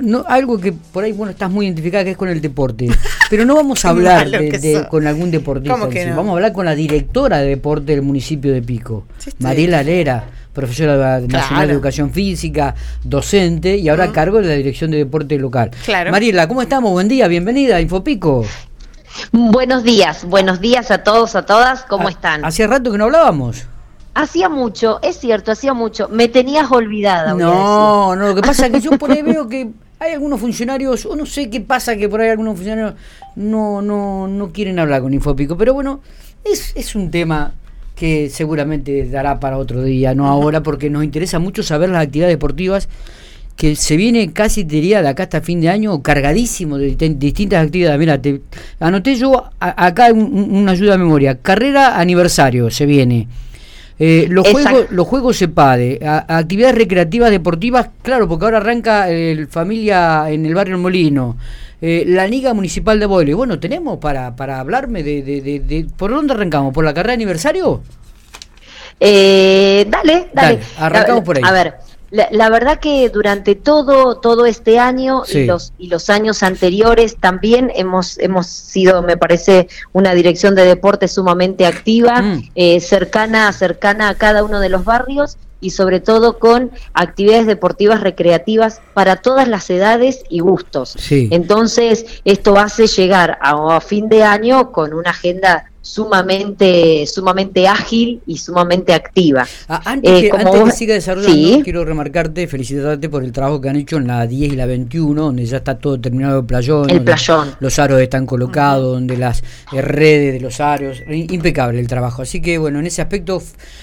no, algo que por ahí, bueno, estás muy identificada que es con el deporte. Pero no vamos a hablar de, con algún deportista. Vamos a hablar con la directora de deporte del municipio de Pico, Mariela Lera, profesora nacional de educación física, docente y ahora a cargo de la dirección de deporte local. Mariela, ¿cómo estamos? Buen día, bienvenida a Infopico. Buenos días, buenos días a todos, a todas, ¿cómo están? Hacía rato que no hablábamos. Hacía mucho, es cierto, hacía mucho. Me tenías olvidada. No, no, lo que pasa es que yo por ahí veo que hay algunos funcionarios, o no sé qué pasa que por ahí algunos funcionarios no, no, no quieren hablar con Infopico, pero bueno, es, es un tema que seguramente dará para otro día, no ahora, porque nos interesa mucho saber las actividades deportivas que se viene casi, diría, de acá hasta fin de año, cargadísimo de distintas actividades. Mira, te anoté yo acá una ayuda de memoria. Carrera aniversario se viene. Eh, los, juegos, los juegos SEPADE, actividades recreativas deportivas, claro, porque ahora arranca el familia en el barrio Molino, eh, la Liga Municipal de Boile. Bueno, tenemos para, para hablarme de, de, ¿Por dónde arrancamos? ¿Por la carrera aniversario? Eh, dale, dale, Arrancamos por ahí. A ver. La, verdad que durante todo todo este año y los y los años anteriores también hemos hemos sido me parece una dirección de deporte sumamente activa mm. eh, cercana cercana a cada uno de los barrios y sobre todo con actividades deportivas recreativas para todas las edades y gustos. Entonces, esto hace llegar a, a, fin de año con una agenda sumamente sumamente ágil y sumamente activa. Ah, antes, eh, que, antes siga desarrollando, quiero remarcarte, felicitarte por el trabajo que han hecho en la 10 y la 21, donde ya está todo terminado el playón, el playón. los aros están colocados, donde las redes de los aros, impecable el trabajo. Así que bueno, en ese aspecto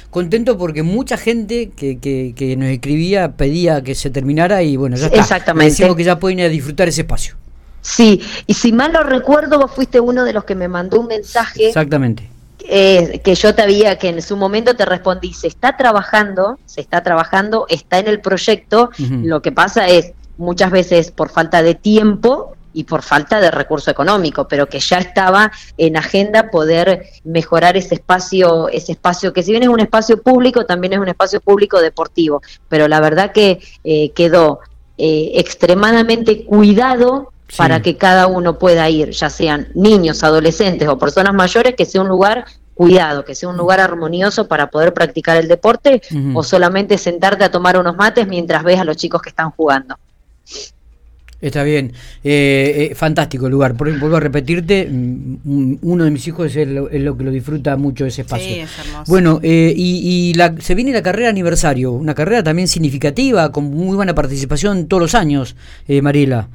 contento porque mucha gente que, que, que nos escribía pedía que se terminara y bueno, ya está. Exactamente. Decimos que ya pueden ir a disfrutar ese espacio. Sí, y si mal lo recuerdo, vos fuiste uno de los que me mandó un mensaje. Exactamente. Eh, que yo te había, que en su momento te respondí, se está trabajando, se está trabajando, está en el proyecto, lo que pasa es muchas veces por falta de tiempo y por falta de recurso económico, pero que ya estaba en agenda poder mejorar ese espacio, ese espacio que si bien es un espacio público, también es un espacio público deportivo, pero la verdad que eh, quedó eh, extremadamente cuidado para que cada uno pueda ir, ya sean niños, adolescentes o personas mayores, que sea un lugar cuidado, que sea un lugar armonioso para poder practicar el deporte o solamente sentarte a tomar unos mates mientras ves a los chicos que están jugando. Está bien, eh, eh, fantástico el lugar. vuelvo a repetirte, mm, uno de mis hijos es, lo, que lo disfruta mucho ese espacio. Sí, es hermoso. Bueno, eh, y, la, se viene la carrera aniversario, una carrera también significativa, con muy buena participación todos los años, Mariela.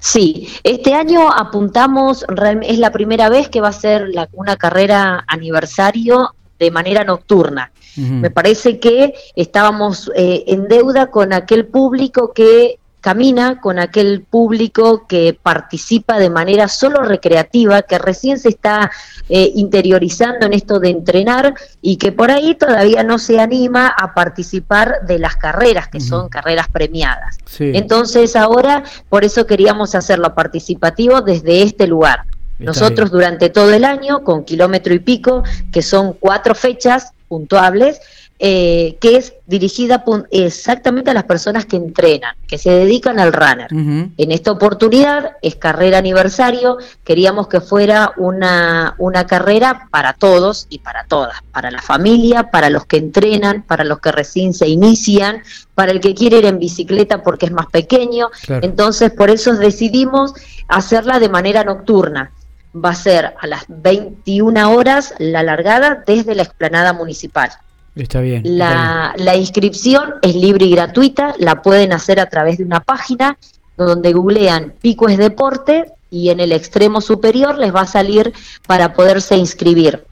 Sí, este año apuntamos, es la primera vez que va a ser una carrera aniversario de manera nocturna. Me parece que estábamos eh, en deuda con aquel público que camina con aquel público que participa de manera solo recreativa, que recién se está eh, interiorizando en esto de entrenar y que por ahí todavía no se anima a participar de las carreras, que son carreras premiadas. Entonces ahora, por eso queríamos hacerlo participativo desde este lugar. Nosotros durante todo el año, con kilómetro y pico, que son cuatro fechas puntuables, eh, que es dirigida exactamente a las personas que entrenan, que se dedican al runner. En esta oportunidad es carrera aniversario, queríamos que fuera una, una carrera para todos y para todas, para la familia, para los que entrenan, para los que recién se inician, para el que quiere ir en bicicleta porque es más pequeño. Entonces, por eso decidimos hacerla de manera nocturna va a ser a las 21 horas la largada desde la explanada municipal. Está bien. La, la inscripción es libre y gratuita, la pueden hacer a través de una página donde googlean Pico es Deporte y en el extremo superior les va a salir para poderse inscribir.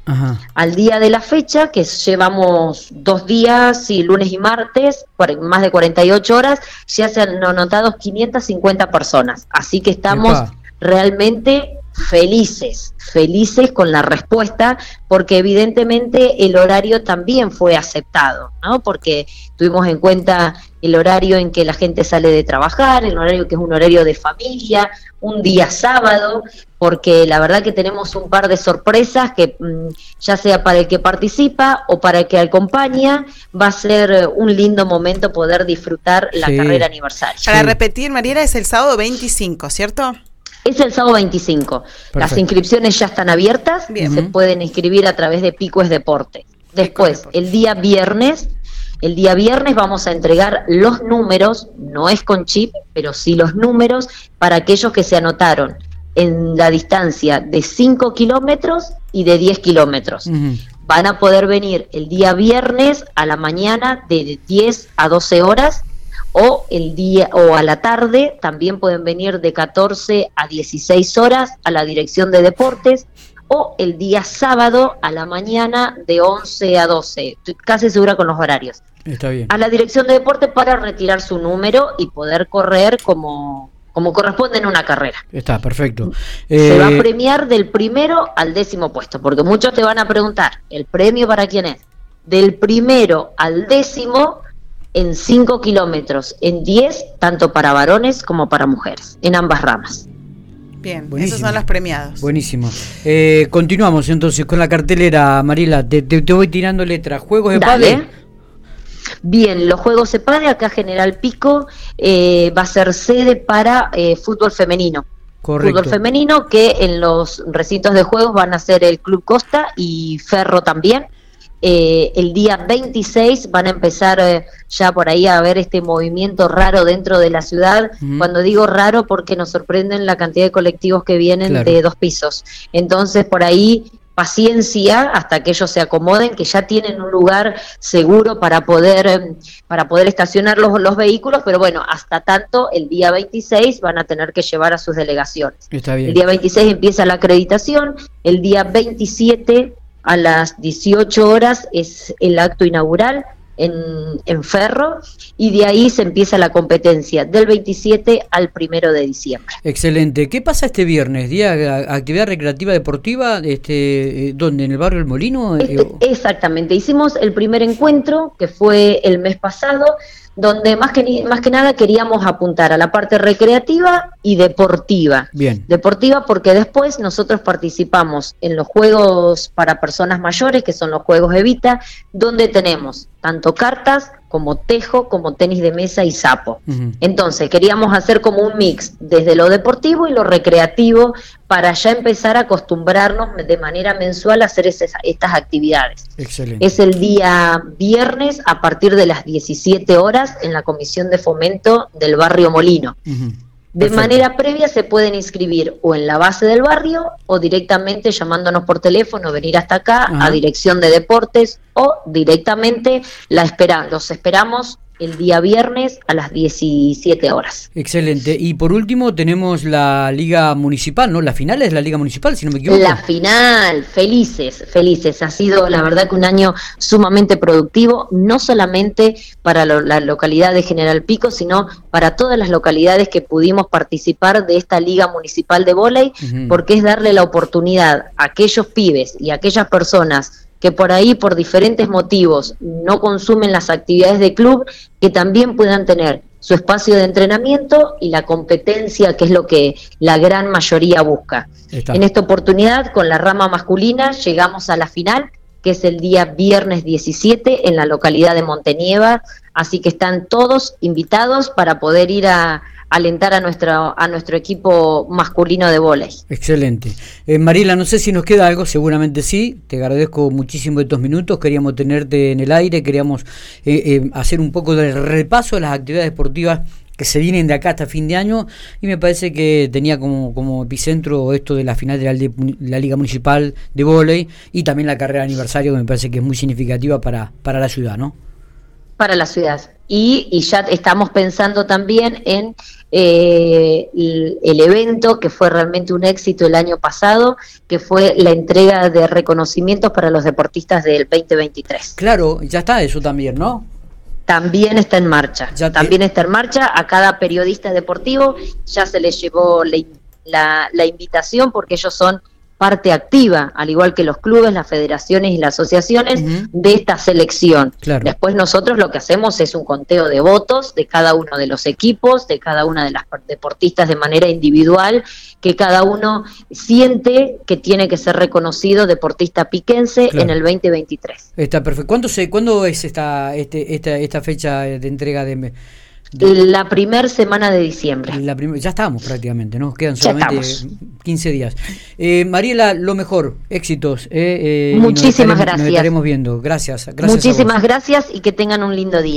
Al día de la fecha, que llevamos dos días, y lunes y martes, más de 48 horas, ya se han anotado 550 personas. Así que estamos realmente felices, felices con la respuesta, porque evidentemente el horario también fue aceptado, ¿no? Porque tuvimos en cuenta el horario en que la gente sale de trabajar, el horario que es un horario de familia, un día sábado, porque la verdad que tenemos un par de sorpresas que mm, ya sea para el que participa o para el que acompaña, va a ser un lindo momento poder disfrutar la carrera aniversaria. Para repetir, Mariela, es el sábado 25, ¿cierto? Es el sábado 25. Las inscripciones ya están abiertas, se pueden inscribir a través de Pico es Deporte. Después, el día viernes, el día viernes vamos a entregar los números, no es con chip, pero sí los números para aquellos que se anotaron en la distancia de 5 kilómetros y de 10 kilómetros. Van a poder venir el día viernes a la mañana de 10 a 12 horas o el día o a la tarde también pueden venir de 14 a 16 horas a la dirección de deportes o el día sábado a la mañana de 11 a 12. Estoy casi segura con los horarios. Está bien. A la dirección de deportes para retirar su número y poder correr como, como corresponde en una carrera. Está, perfecto. Se va a eh, premiar del primero al décimo puesto, porque muchos te van a preguntar, ¿el premio para quién es? Del primero al décimo en 5 kilómetros, en 10, tanto para varones como para mujeres, en ambas ramas. Bien, esos son los premiados. Buenísimo. Eh, continuamos entonces con la cartelera, Marila. Te, voy tirando letras. Juegos de Dale. Bien, los Juegos de Padre, acá General Pico, eh, va a ser sede para eh, fútbol femenino. Correcto. Fútbol femenino que en los recintos de juegos van a ser el Club Costa y Ferro también. Eh, el día 26 van a empezar eh, ya por ahí a ver este movimiento raro dentro de la ciudad. Cuando digo raro porque nos sorprenden la cantidad de colectivos que vienen de dos pisos. Entonces por ahí paciencia hasta que ellos se acomoden, que ya tienen un lugar seguro para poder, eh, para poder estacionar los, los vehículos, pero bueno, hasta tanto el día 26 van a tener que llevar a sus delegaciones. El día 26 empieza la acreditación, el día 27 a las 18 horas es el acto inaugural en, en, Ferro y de ahí se empieza la competencia del 27 al 1 de diciembre. Excelente. ¿Qué pasa este viernes? ¿Día actividad recreativa deportiva? Este, eh, ¿Dónde? ¿En el barrio El Molino? Este, exactamente. Hicimos el primer encuentro que fue el mes pasado donde más que, más que nada queríamos apuntar a la parte recreativa y deportiva. Bien. Deportiva porque después nosotros participamos en los juegos para personas mayores, que son los juegos Evita, donde tenemos tanto cartas como tejo, como tenis de mesa y sapo. Entonces, queríamos hacer como un mix desde lo deportivo y lo recreativo para ya empezar a acostumbrarnos de manera mensual a hacer estas actividades. Excelente. Es el día viernes a partir de las 17 horas en la Comisión de Fomento del Barrio Molino. De manera previa se pueden inscribir o en la base del barrio o directamente llamándonos por teléfono, venir hasta acá a Dirección de Deportes o directamente la espera, los esperamos el día viernes a las 17 horas. Excelente. Y por último tenemos la Liga Municipal, ¿no? La final es la Liga Municipal, si no me equivoco. La final, felices, felices. Ha sido la verdad que un año sumamente productivo, no solamente para la localidad de General Pico, sino para todas las localidades que pudimos participar de esta Liga Municipal de Voley, porque es darle la oportunidad a aquellos pibes y a aquellas personas que por ahí por diferentes motivos no consumen las actividades de club, que también puedan tener su espacio de entrenamiento y la competencia, que es lo que la gran mayoría busca. En esta oportunidad, con la rama masculina, llegamos a la final, que es el día viernes 17 en la localidad de Montenieva, así que están todos invitados para poder ir a, alentar a nuestro, a nuestro equipo masculino de volei. Excelente. Eh, Mariela, no sé si nos queda algo, seguramente sí. Te agradezco muchísimo estos minutos. Queríamos tenerte en el aire, queríamos eh, eh, hacer un poco de repaso de las actividades deportivas que se vienen de acá hasta fin de año y me parece que tenía como, como epicentro esto de la final de la, Liga Municipal de Volei y también la carrera de aniversario que me parece que es muy significativa para, para la ciudad, ¿no? Para la ciudad. Y, y ya estamos pensando también en eh, el, evento que fue realmente un éxito el año pasado, que fue la entrega de reconocimientos para los deportistas del 2023. Claro, ya está eso también, ¿no? También está en marcha. También está en marcha. A cada periodista deportivo ya se le llevó la, la, la invitación porque ellos son parte activa, al igual que los clubes, las federaciones y las asociaciones, de esta selección. Después nosotros lo que hacemos es un conteo de votos de cada uno de los equipos, de cada una de las deportistas de manera individual, que cada uno siente que tiene que ser reconocido deportista piquense en el 2023. Está perfecto. ¿Cuándo, se, ¿cuándo es esta, este, esta, esta fecha de entrega de la primera semana de diciembre. ya estábamos prácticamente, ¿no? Quedan solamente 15 días. Eh, Mariela, lo mejor, éxitos. Eh, eh Muchísimas gracias. Nos estaremos viendo. Gracias. gracias Muchísimas gracias y que tengan un lindo día.